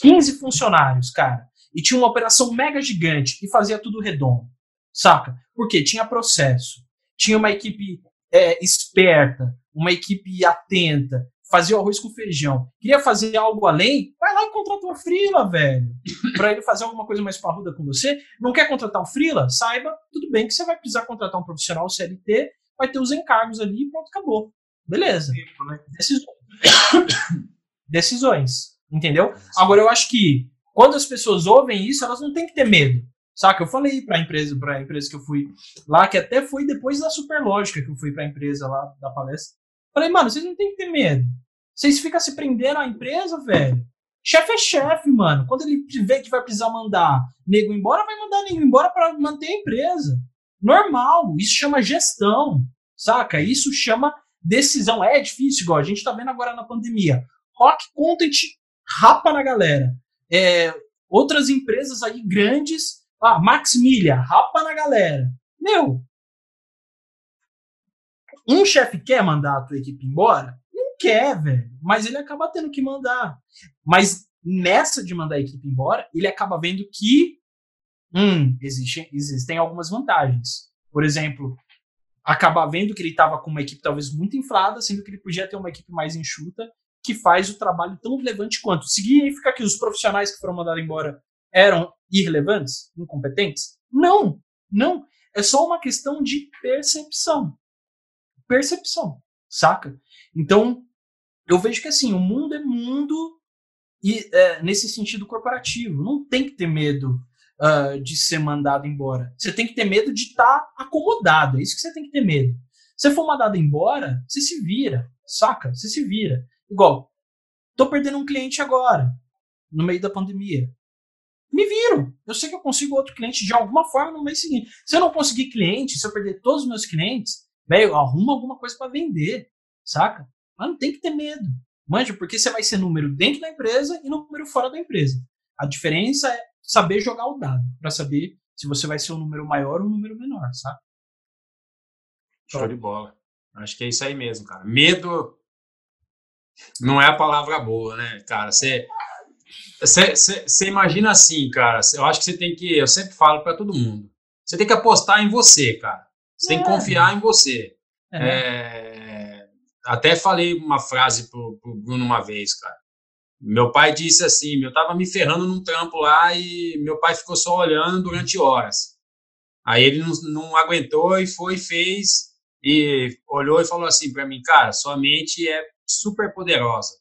15 funcionários, cara, e tinha uma operação mega gigante e fazia tudo redondo, saca? Porque tinha processo, tinha uma equipe é, esperta, uma equipe atenta, fazia o arroz com feijão. Queria fazer algo além? Vai lá e contrata uma frila, velho. para ele fazer alguma coisa mais parruda com você. Não quer contratar um frila? Saiba, tudo bem que você vai precisar contratar um profissional CLT, vai ter os encargos ali e pronto, acabou. Beleza. Né? Decisões. Decisões. Entendeu? Agora, eu acho que quando as pessoas ouvem isso, elas não têm que ter medo. Saca? Eu falei para a empresa, para a empresa que eu fui lá, que até foi depois da Superlógica que eu fui para a empresa lá da palestra. Falei, mano, vocês não tem que ter medo. Vocês ficam se prendendo à empresa, velho. Chefe é chefe, mano. Quando ele vê que vai precisar mandar nego embora, vai mandar nego embora para manter a empresa. Normal. Isso chama gestão. Saca? Isso chama decisão. É difícil, igual a gente tá vendo agora na pandemia. Rock Content rapa na galera. É, outras empresas aí grandes, ah, Max Milha, rapa na galera. Meu, um chefe quer mandar a tua equipe embora? Não quer, velho. Mas ele acaba tendo que mandar. Mas nessa de mandar a equipe embora, ele acaba vendo que hum, existe, existem algumas vantagens. Por exemplo, acabar vendo que ele estava com uma equipe talvez muito inflada, sendo que ele podia ter uma equipe mais enxuta, que faz o trabalho tão relevante quanto. Significa que os profissionais que foram mandados embora eram irrelevantes, incompetentes? Não, não. É só uma questão de percepção. Percepção, saca? Então, eu vejo que assim, o mundo é mundo e é, nesse sentido corporativo. Não tem que ter medo uh, de ser mandado embora. Você tem que ter medo de estar tá acomodado. É isso que você tem que ter medo. Se for mandado embora, você se vira, saca? Você se vira. Igual, tô perdendo um cliente agora, no meio da pandemia. Me viro. Eu sei que eu consigo outro cliente de alguma forma no mês seguinte. Se eu não conseguir cliente, se eu perder todos os meus clientes, velho, arruma alguma coisa para vender, saca? Mas não tem que ter medo. Manja, porque você vai ser número dentro da empresa e número fora da empresa. A diferença é saber jogar o dado, para saber se você vai ser um número maior ou um número menor, sabe? Show de bola. Acho que é isso aí mesmo, cara. Medo não é a palavra boa, né, cara? Você você imagina assim, cara. Eu acho que você tem que. Eu sempre falo para todo mundo. Você tem que apostar em você, cara. Você é. tem que é. confiar em você. É. É, até falei uma frase pro, pro Bruno uma vez, cara. Meu pai disse assim, eu tava me ferrando num trampo lá e meu pai ficou só olhando durante horas. Aí ele não, não aguentou e foi, fez e olhou e falou assim para mim, cara, sua mente é super poderosa.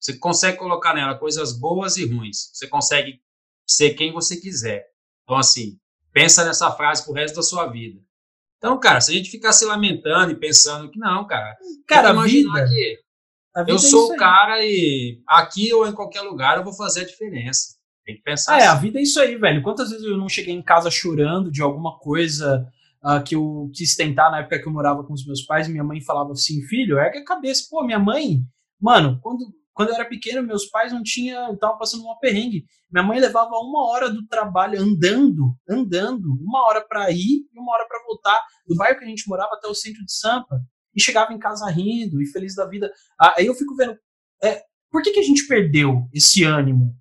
Você consegue colocar nela coisas boas e ruins. Você consegue ser quem você quiser. Então, assim, pensa nessa frase pro resto da sua vida. Então, cara, se a gente ficar se lamentando e pensando que não, cara, cara, imaginar vida, que eu é sou é o cara e aqui ou em qualquer lugar eu vou fazer a diferença. Tem que pensar. É, assim. a vida é isso aí, velho. Quantas vezes eu não cheguei em casa chorando de alguma coisa uh, que eu quis tentar na época que eu morava com os meus pais, minha mãe falava assim, filho, ergue a cabeça. Pô, minha mãe, mano, quando, quando eu era pequeno, meus pais não tinham, estavam passando uma perrengue. Minha mãe levava uma hora do trabalho andando, andando, uma hora para ir e uma hora para voltar do bairro que a gente morava até o centro de Sampa e chegava em casa rindo e feliz da vida. Ah, aí eu fico vendo, é, por que, que a gente perdeu esse ânimo,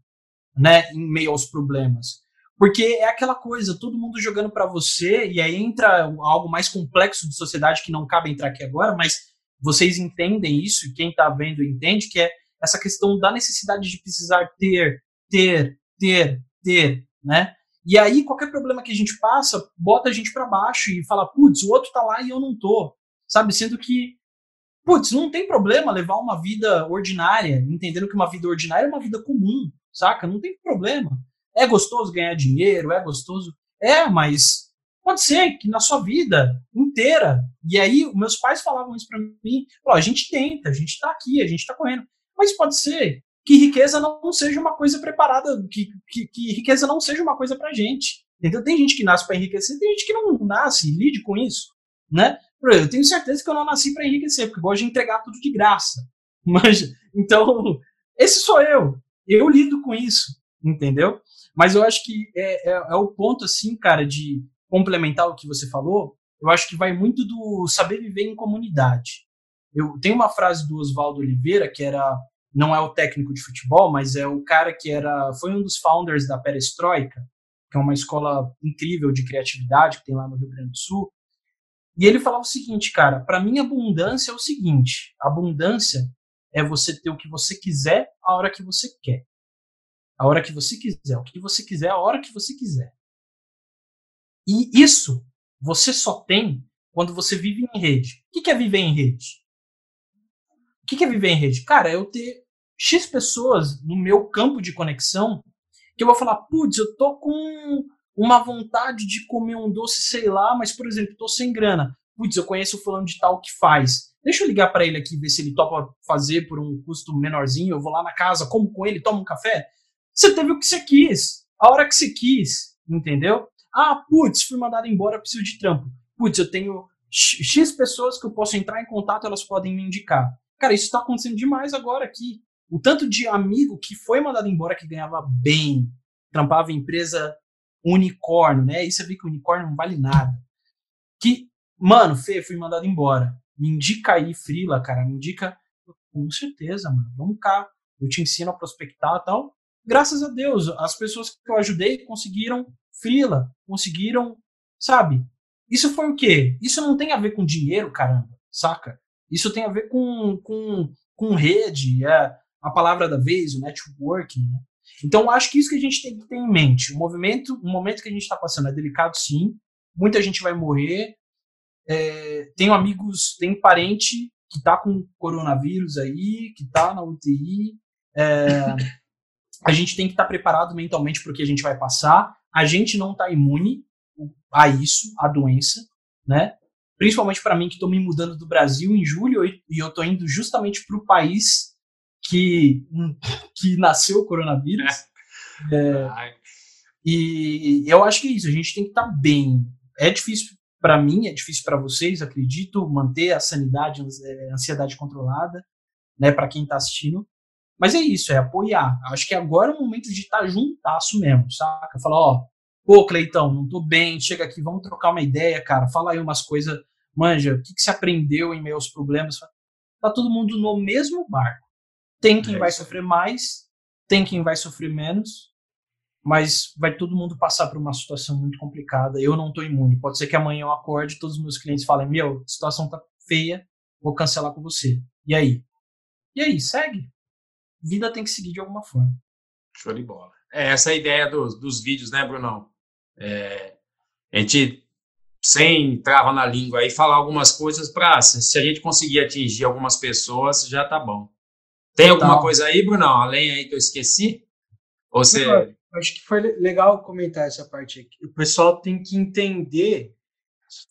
né, em meio aos problemas? Porque é aquela coisa, todo mundo jogando para você, e aí entra algo mais complexo de sociedade que não cabe entrar aqui agora, mas vocês entendem isso, e quem está vendo entende, que é essa questão da necessidade de precisar ter, ter, ter, ter, né? E aí, qualquer problema que a gente passa, bota a gente para baixo e fala, putz, o outro tá lá e eu não tô sabe? Sendo que, putz, não tem problema levar uma vida ordinária, entendendo que uma vida ordinária é uma vida comum, saca? Não tem problema. É gostoso ganhar dinheiro, é gostoso. É, mas pode ser que na sua vida inteira. E aí, meus pais falavam isso para mim: Ó, a gente tenta, a gente tá aqui, a gente tá correndo. Mas pode ser que riqueza não seja uma coisa preparada, que, que, que riqueza não seja uma coisa pra gente. Entendeu? Tem gente que nasce para enriquecer, tem gente que não nasce, lide com isso, né? Eu tenho certeza que eu não nasci para enriquecer, porque eu gosto de entregar tudo de graça. Mas, então, esse sou eu. Eu lido com isso, entendeu? Mas eu acho que é, é, é o ponto, assim, cara, de complementar o que você falou. Eu acho que vai muito do saber viver em comunidade. Eu tenho uma frase do Oswaldo Oliveira, que era não é o técnico de futebol, mas é o cara que era foi um dos founders da Perestroika, que é uma escola incrível de criatividade que tem lá no Rio Grande do Sul. E ele falava o seguinte, cara, para mim abundância é o seguinte, abundância é você ter o que você quiser a hora que você quer. A hora que você quiser, o que você quiser a hora que você quiser. E isso você só tem quando você vive em rede. O que é viver em rede? O que é viver em rede? Cara, é eu ter X pessoas no meu campo de conexão que eu vou falar, putz, eu tô com uma vontade de comer um doce, sei lá, mas, por exemplo, tô sem grana. Putz, eu conheço o fulano de tal que faz. Deixa eu ligar para ele aqui, ver se ele topa fazer por um custo menorzinho. Eu vou lá na casa, como com ele, tomo um café. Você teve o que você quis, a hora que você quis, entendeu? Ah, putz, fui mandado embora, preciso de trampo. Putz, eu tenho X pessoas que eu posso entrar em contato, elas podem me indicar. Cara, isso está acontecendo demais agora aqui. O tanto de amigo que foi mandado embora que ganhava bem, trampava em empresa unicórnio, né? E você vê que unicórnio não vale nada. Que, mano, Fê, fui mandado embora. Me indica aí, Frila, cara, me indica. Com certeza, mano. Vamos cá. Eu te ensino a prospectar e tal. Graças a Deus, as pessoas que eu ajudei conseguiram frila, conseguiram, sabe? Isso foi o quê? Isso não tem a ver com dinheiro, caramba, saca? Isso tem a ver com, com, com rede, é a palavra da vez, o networking, né? Então, acho que isso que a gente tem que ter em mente. O movimento, o momento que a gente está passando é delicado, sim. Muita gente vai morrer. É, tenho amigos, tenho parente que está com coronavírus aí, que está na UTI. É, a gente tem que estar tá preparado mentalmente para o que a gente vai passar. A gente não está imune a isso, a doença, né? Principalmente para mim que estou me mudando do Brasil em julho e eu estou indo justamente para o país que, que nasceu o coronavírus. É. É, e eu acho que é isso, a gente tem que estar tá bem. É difícil para mim, é difícil para vocês, acredito, manter a sanidade, a é, ansiedade controlada, né, para quem está assistindo. Mas é isso, é apoiar. Acho que agora é o momento de estar tá juntasso mesmo, saca? Falar, ó, pô, Cleitão, não tô bem, chega aqui, vamos trocar uma ideia, cara, fala aí umas coisas, manja, o que, que você aprendeu em meus problemas? Tá todo mundo no mesmo barco. Tem quem é vai sofrer mais, tem quem vai sofrer menos, mas vai todo mundo passar por uma situação muito complicada. Eu não estou imune. Pode ser que amanhã eu acorde e todos os meus clientes falem: Meu, a situação tá feia, vou cancelar com você. E aí? E aí, segue. Vida tem que seguir de alguma forma. Show de bola. É essa é a ideia dos, dos vídeos, né, Brunão? É, a gente, sem trava na língua aí, falar algumas coisas para, se a gente conseguir atingir algumas pessoas, já tá bom. Tem alguma coisa aí, Bruno? Além aí que eu esqueci? Ou você... acho que foi legal comentar essa parte aqui. O pessoal tem que entender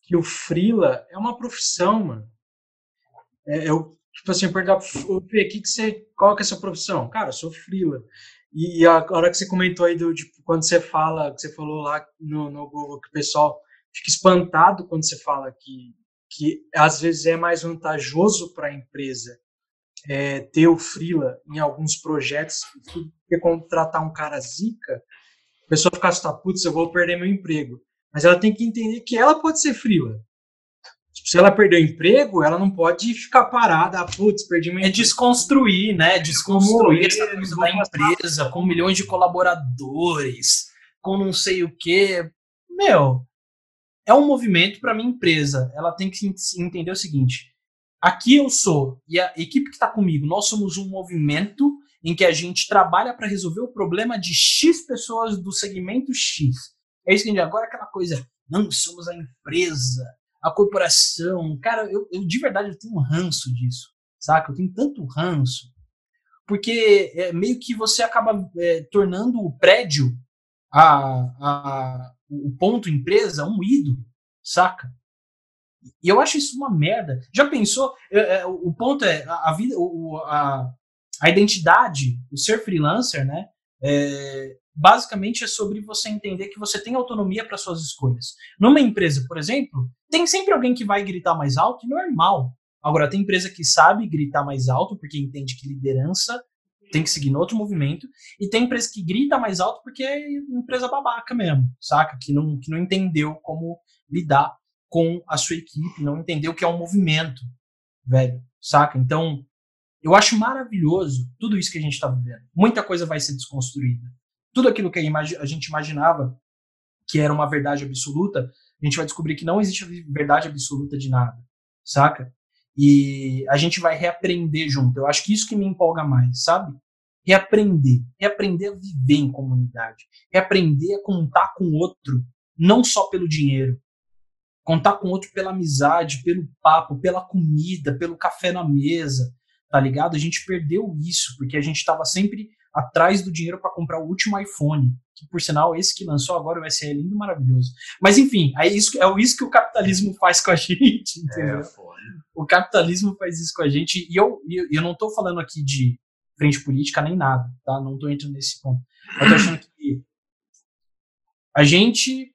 que o freela é uma profissão, mano. É, eu, tipo assim, perguntar, o que, que você, qual que é a sua profissão? Cara, eu sou freela. E, a hora que você comentou aí do, tipo, quando você fala, que você falou lá no, no Google, que o pessoal fica espantado quando você fala que, que às vezes é mais vantajoso para a empresa é, ter o freela em alguns projetos que contratar um cara zica, a pessoa fica assim, putz, eu vou perder meu emprego. Mas ela tem que entender que ela pode ser freela. Tipo, se ela perder o emprego, ela não pode ficar parada, ah, putz, perdi meu É desconstruir, né? Desconstruir essa coisa da empresa, com milhões de colaboradores, com não sei o quê. Meu, é um movimento para minha empresa. Ela tem que entender o seguinte: Aqui eu sou e a equipe que está comigo, nós somos um movimento em que a gente trabalha para resolver o problema de X pessoas do segmento X. É isso que a gente agora aquela coisa, não somos a empresa, a corporação. Cara, eu, eu de verdade eu tenho um ranço disso, saca? Eu tenho tanto ranço. Porque é meio que você acaba é, tornando o prédio, a, a, o ponto empresa, um ídolo, saca? E eu acho isso uma merda. Já pensou? É, o ponto é a, vida, a, a identidade, o ser freelancer, né? É, basicamente é sobre você entender que você tem autonomia para suas escolhas. Numa empresa, por exemplo, tem sempre alguém que vai gritar mais alto, e normal. Agora, tem empresa que sabe gritar mais alto porque entende que liderança tem que seguir no outro movimento, e tem empresa que grita mais alto porque é empresa babaca mesmo, saca? Que não, que não entendeu como lidar com a sua equipe, não entender o que é um movimento, velho, saca? Então, eu acho maravilhoso tudo isso que a gente está vivendo. Muita coisa vai ser desconstruída. Tudo aquilo que a gente imaginava que era uma verdade absoluta, a gente vai descobrir que não existe verdade absoluta de nada, saca? E a gente vai reaprender junto. Eu acho que isso que me empolga mais, sabe? Reaprender. Reaprender a viver em comunidade. Reaprender a contar com o outro, não só pelo dinheiro, Contar com outro pela amizade, pelo papo, pela comida, pelo café na mesa, tá ligado? A gente perdeu isso, porque a gente estava sempre atrás do dinheiro para comprar o último iPhone, que por sinal esse que lançou agora o SE é lindo maravilhoso. Mas enfim, é isso, é isso que o capitalismo faz com a gente, é, entendeu? É, o capitalismo faz isso com a gente e eu, eu, eu não estou falando aqui de frente política nem nada, tá? Não estou entrando nesse ponto. Eu tô achando que a gente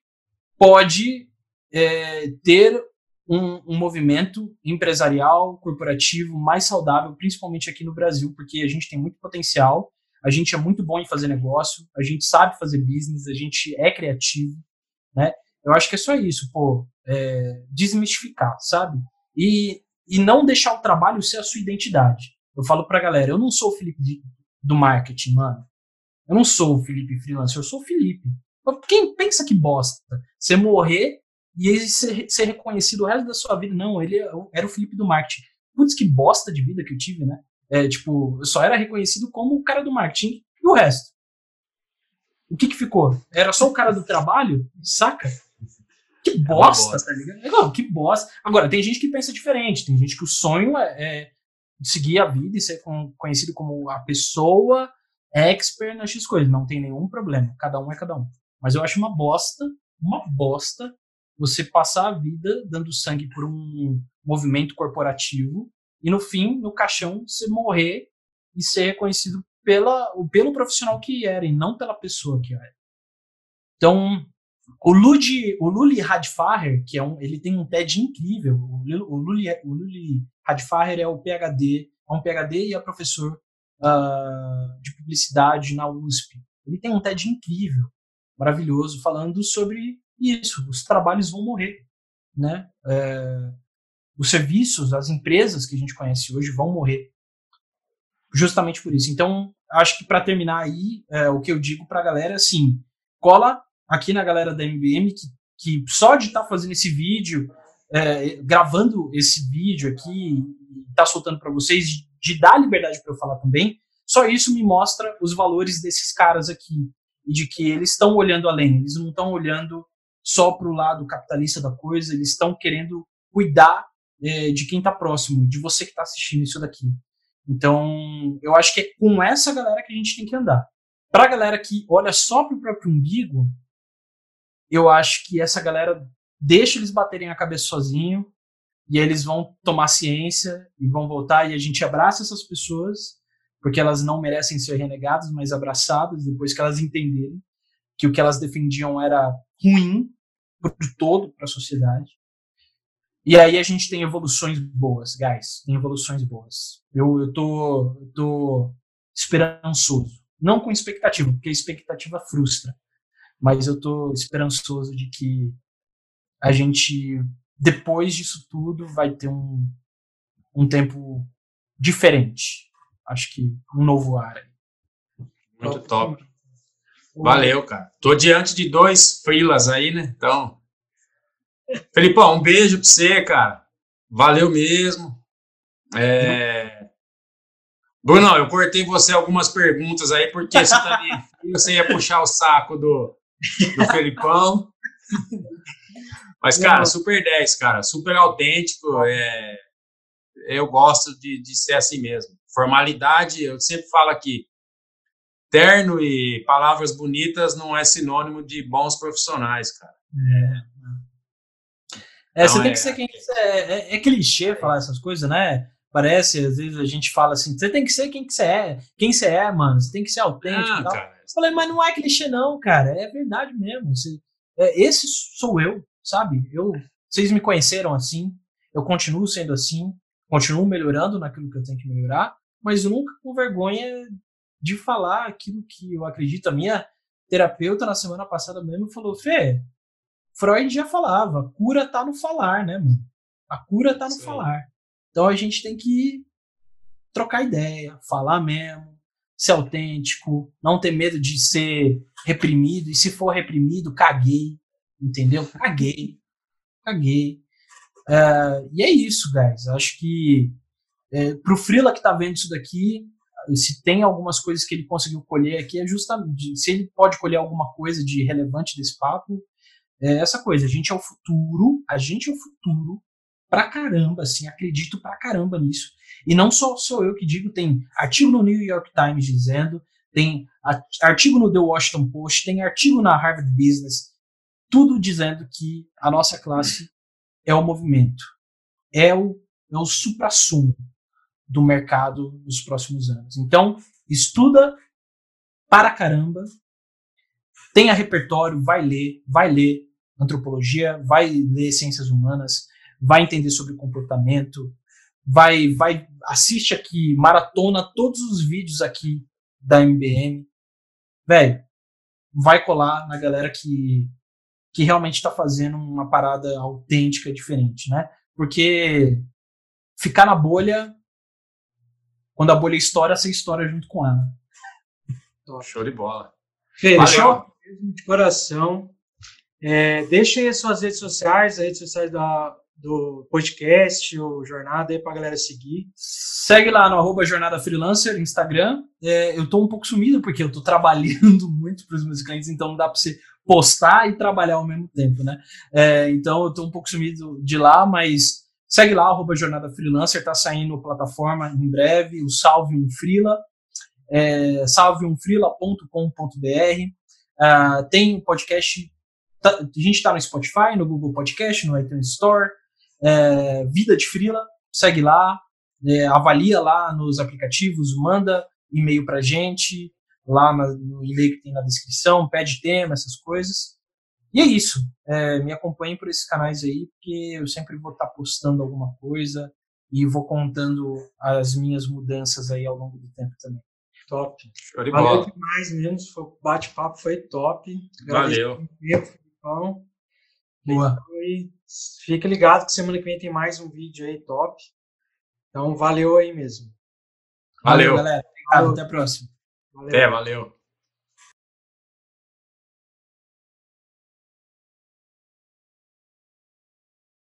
pode é, ter um, um, movimento empresarial, corporativo mais saudável, principalmente aqui no Brasil, porque a gente tem muito potencial, a gente é muito bom em fazer negócio, a gente sabe fazer business, a gente é criativo, né? Eu acho que é só isso, pô, é, desmistificar, sabe? E, e não deixar o trabalho ser a sua identidade. eu falo pra galera, eu não sou o Felipe de, do marketing, mano. Eu não sou o Felipe freelancer, eu sou o Felipe. Quem pensa que bosta? Você morrer e ser, ser reconhecido o resto da sua vida. Não, ele é era o Felipe do marketing. Putz, que bosta de vida que eu tive, né? É, tipo, só era reconhecido como o cara do marketing e o resto. O que que ficou? Era só o cara do trabalho? Saca? Que é bosta, bosta. tá ligado? Não, que bosta. Agora, tem gente que pensa diferente. Tem gente que o sonho é, é seguir a vida e ser conhecido como a pessoa expert nas X coisas. Não tem nenhum problema. Cada um é cada um. Mas eu acho uma bosta, uma bosta, você passar a vida dando sangue por um movimento corporativo e no fim, no caixão, você morrer e ser reconhecido pela, pelo profissional que era e não pela pessoa que era. Então, o Ludi, o Luli Radfarer, que é um, ele tem um TED incrível. O Luli, o Luli Radfarer é o PhD, é um PhD e é professor uh, de publicidade na USP. Ele tem um TED incrível, maravilhoso, falando sobre isso. Os trabalhos vão morrer, né? É, os serviços, as empresas que a gente conhece hoje vão morrer, justamente por isso. Então, acho que para terminar aí, é, o que eu digo para a galera é assim: cola aqui na galera da MBM que, que só de estar tá fazendo esse vídeo, é, gravando esse vídeo aqui, tá soltando para vocês, de, de dar liberdade para eu falar também, só isso me mostra os valores desses caras aqui e de que eles estão olhando além, eles não estão olhando só para o lado capitalista da coisa, eles estão querendo cuidar é, de quem está próximo, de você que está assistindo isso daqui. Então, eu acho que é com essa galera que a gente tem que andar. Para a galera que olha só para o próprio umbigo, eu acho que essa galera deixa eles baterem a cabeça sozinho e eles vão tomar ciência e vão voltar e a gente abraça essas pessoas porque elas não merecem ser renegadas, mas abraçadas depois que elas entenderem que o que elas defendiam era ruim por todo para a sociedade. E aí a gente tem evoluções boas, guys, tem evoluções boas. Eu, eu tô, eu tô esperançoso, não com expectativa, porque a expectativa frustra mas eu estou esperançoso de que a gente, depois disso tudo, vai ter um, um tempo diferente. Acho que um novo ar. Muito top. Valeu, cara. Tô diante de dois freelas aí, né? Então, Felipão, um beijo pra você, cara. Valeu mesmo. É... Bruno, eu cortei você algumas perguntas aí, porque você, tá você ia puxar o saco do, do Felipão. Mas, cara, super 10, cara. Super autêntico. É, eu gosto de, de ser assim mesmo. Formalidade, eu sempre falo aqui, terno e palavras bonitas não é sinônimo de bons profissionais, cara. É. É, você tem é... que ser quem quiser. É, é, é clichê falar essas coisas, né? Parece, às vezes a gente fala assim, você tem que ser quem que você é, quem você é, mano, você tem que ser autêntico. Ah, cara, eu falei, mas não é clichê, não, cara. É verdade mesmo. Você, é, esse sou eu, sabe? Eu, vocês me conheceram assim, eu continuo sendo assim, continuo melhorando naquilo que eu tenho que melhorar, mas nunca com vergonha de falar aquilo que eu acredito. A minha terapeuta na semana passada mesmo falou: Fê, Freud já falava, a cura tá no falar, né, mano? A cura tá no Sim. falar. Então a gente tem que trocar ideia, falar mesmo, ser autêntico, não ter medo de ser reprimido. E se for reprimido, caguei. Entendeu? Caguei. Caguei. Uh, e é isso, guys. Acho que é, pro Frila que tá vendo isso daqui, se tem algumas coisas que ele conseguiu colher aqui, é justamente se ele pode colher alguma coisa de relevante desse papo, é essa coisa. A gente é o futuro, a gente é o futuro pra caramba, assim, acredito pra caramba nisso. E não só sou eu que digo, tem artigo no New York Times dizendo, tem artigo no The Washington Post, tem artigo na Harvard Business, tudo dizendo que a nossa classe é o movimento, é o, é o supra-sumo do mercado nos próximos anos. Então, estuda para caramba, tenha repertório, vai ler, vai ler antropologia, vai ler ciências humanas, vai entender sobre comportamento, vai, vai assiste aqui, maratona todos os vídeos aqui da MBM. Velho, vai colar na galera que, que realmente está fazendo uma parada autêntica, diferente, né? Porque ficar na bolha quando a bolha estoura, você estoura junto com ela. Show de bola. Deixa de coração. É, deixa aí as suas redes sociais, as redes sociais da, do podcast, o Jornada aí pra galera seguir. Segue lá no arroba Jornada Freelancer, Instagram. É, eu tô um pouco sumido porque eu tô trabalhando muito para os meus clientes, então não dá para você postar e trabalhar ao mesmo tempo, né? É, então eu tô um pouco sumido de lá, mas segue lá, arroba Jornada Freelancer, tá saindo plataforma em breve, o Salve um Freela, é, salveumfreela.com.br. Uh, tem um podcast, tá, a gente está no Spotify, no Google Podcast, no iTunes Store, é, Vida de Frila, segue lá, é, avalia lá nos aplicativos, manda e-mail para gente, lá na, no e-mail que tem na descrição, pede tema, essas coisas. E é isso. É, me acompanhe por esses canais aí, porque eu sempre vou estar tá postando alguma coisa e vou contando as minhas mudanças aí ao longo do tempo também. Top. Show de Valeu bola. demais mesmo. O bate-papo foi top. Valeu. Então, Boa. E fica ligado que semana que vem tem mais um vídeo aí top. Então, valeu aí mesmo. Valeu, valeu galera. Obrigado, até a próxima. Valeu. Até, valeu.